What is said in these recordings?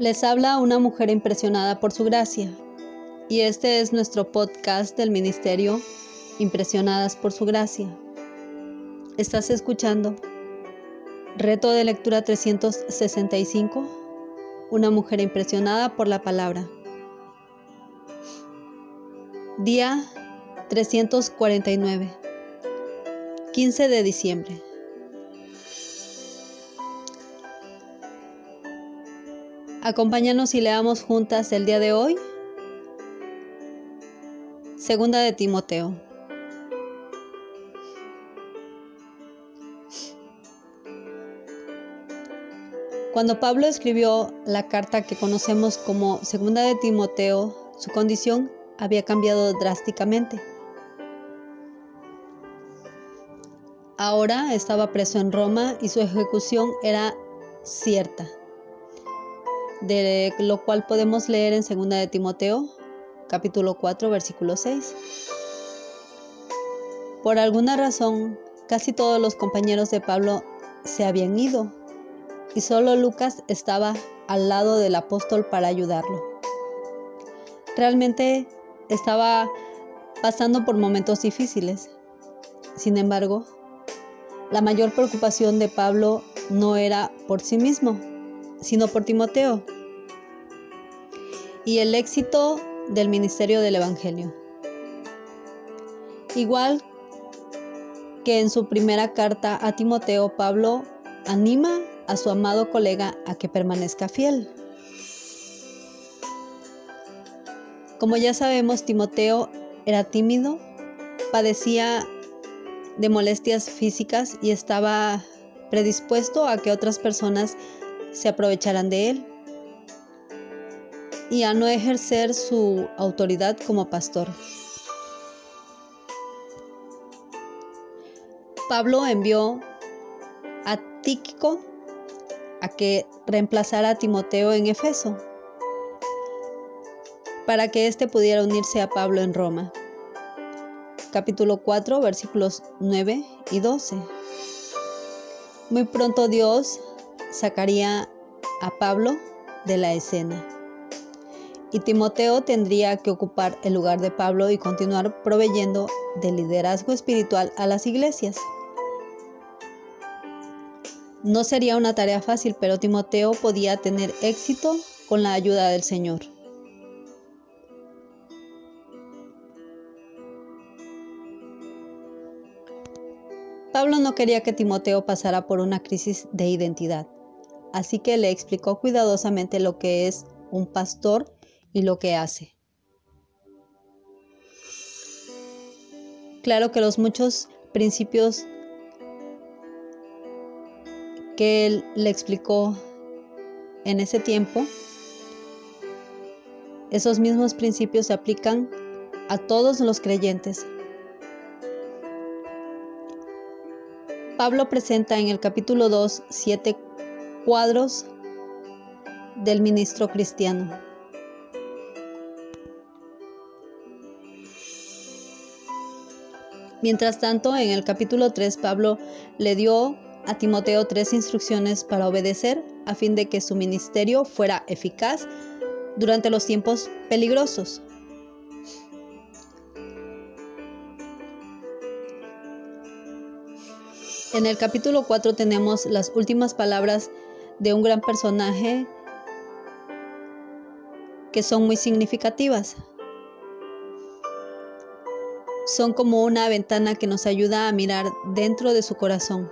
Les habla una mujer impresionada por su gracia. Y este es nuestro podcast del ministerio Impresionadas por su gracia. Estás escuchando Reto de lectura 365. Una mujer impresionada por la palabra. Día 349. 15 de diciembre. Acompáñanos y leamos juntas el día de hoy. Segunda de Timoteo. Cuando Pablo escribió la carta que conocemos como Segunda de Timoteo, su condición había cambiado drásticamente. Ahora estaba preso en Roma y su ejecución era cierta de lo cual podemos leer en 2 de Timoteo, capítulo 4, versículo 6. Por alguna razón, casi todos los compañeros de Pablo se habían ido y solo Lucas estaba al lado del apóstol para ayudarlo. Realmente estaba pasando por momentos difíciles. Sin embargo, la mayor preocupación de Pablo no era por sí mismo, sino por Timoteo y el éxito del ministerio del Evangelio. Igual que en su primera carta a Timoteo, Pablo anima a su amado colega a que permanezca fiel. Como ya sabemos, Timoteo era tímido, padecía de molestias físicas y estaba predispuesto a que otras personas se aprovecharan de él y a no ejercer su autoridad como pastor. Pablo envió a Tíquico a que reemplazara a Timoteo en Efeso, para que éste pudiera unirse a Pablo en Roma. Capítulo 4, versículos 9 y 12. Muy pronto Dios sacaría a Pablo de la escena. Y Timoteo tendría que ocupar el lugar de Pablo y continuar proveyendo de liderazgo espiritual a las iglesias. No sería una tarea fácil, pero Timoteo podía tener éxito con la ayuda del Señor. Pablo no quería que Timoteo pasara por una crisis de identidad. Así que le explicó cuidadosamente lo que es un pastor y lo que hace. Claro que los muchos principios que él le explicó en ese tiempo, esos mismos principios se aplican a todos los creyentes. Pablo presenta en el capítulo 2 siete cuadros del ministro cristiano. Mientras tanto, en el capítulo 3, Pablo le dio a Timoteo tres instrucciones para obedecer a fin de que su ministerio fuera eficaz durante los tiempos peligrosos. En el capítulo 4 tenemos las últimas palabras de un gran personaje que son muy significativas. Son como una ventana que nos ayuda a mirar dentro de su corazón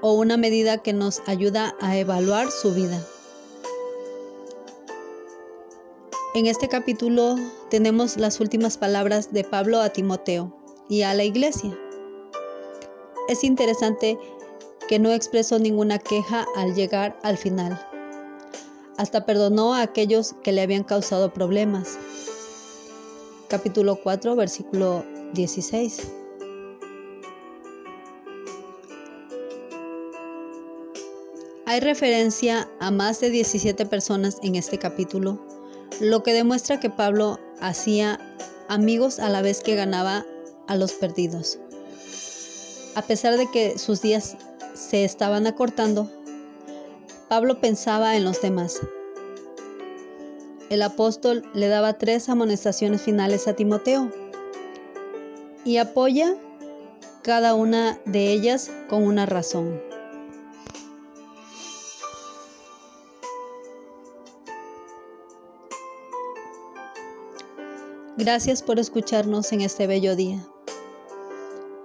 o una medida que nos ayuda a evaluar su vida. En este capítulo tenemos las últimas palabras de Pablo a Timoteo y a la iglesia. Es interesante que no expresó ninguna queja al llegar al final. Hasta perdonó a aquellos que le habían causado problemas. Capítulo 4, versículo 16. Hay referencia a más de 17 personas en este capítulo, lo que demuestra que Pablo hacía amigos a la vez que ganaba a los perdidos. A pesar de que sus días se estaban acortando, Pablo pensaba en los demás. El apóstol le daba tres amonestaciones finales a Timoteo y apoya cada una de ellas con una razón. Gracias por escucharnos en este bello día.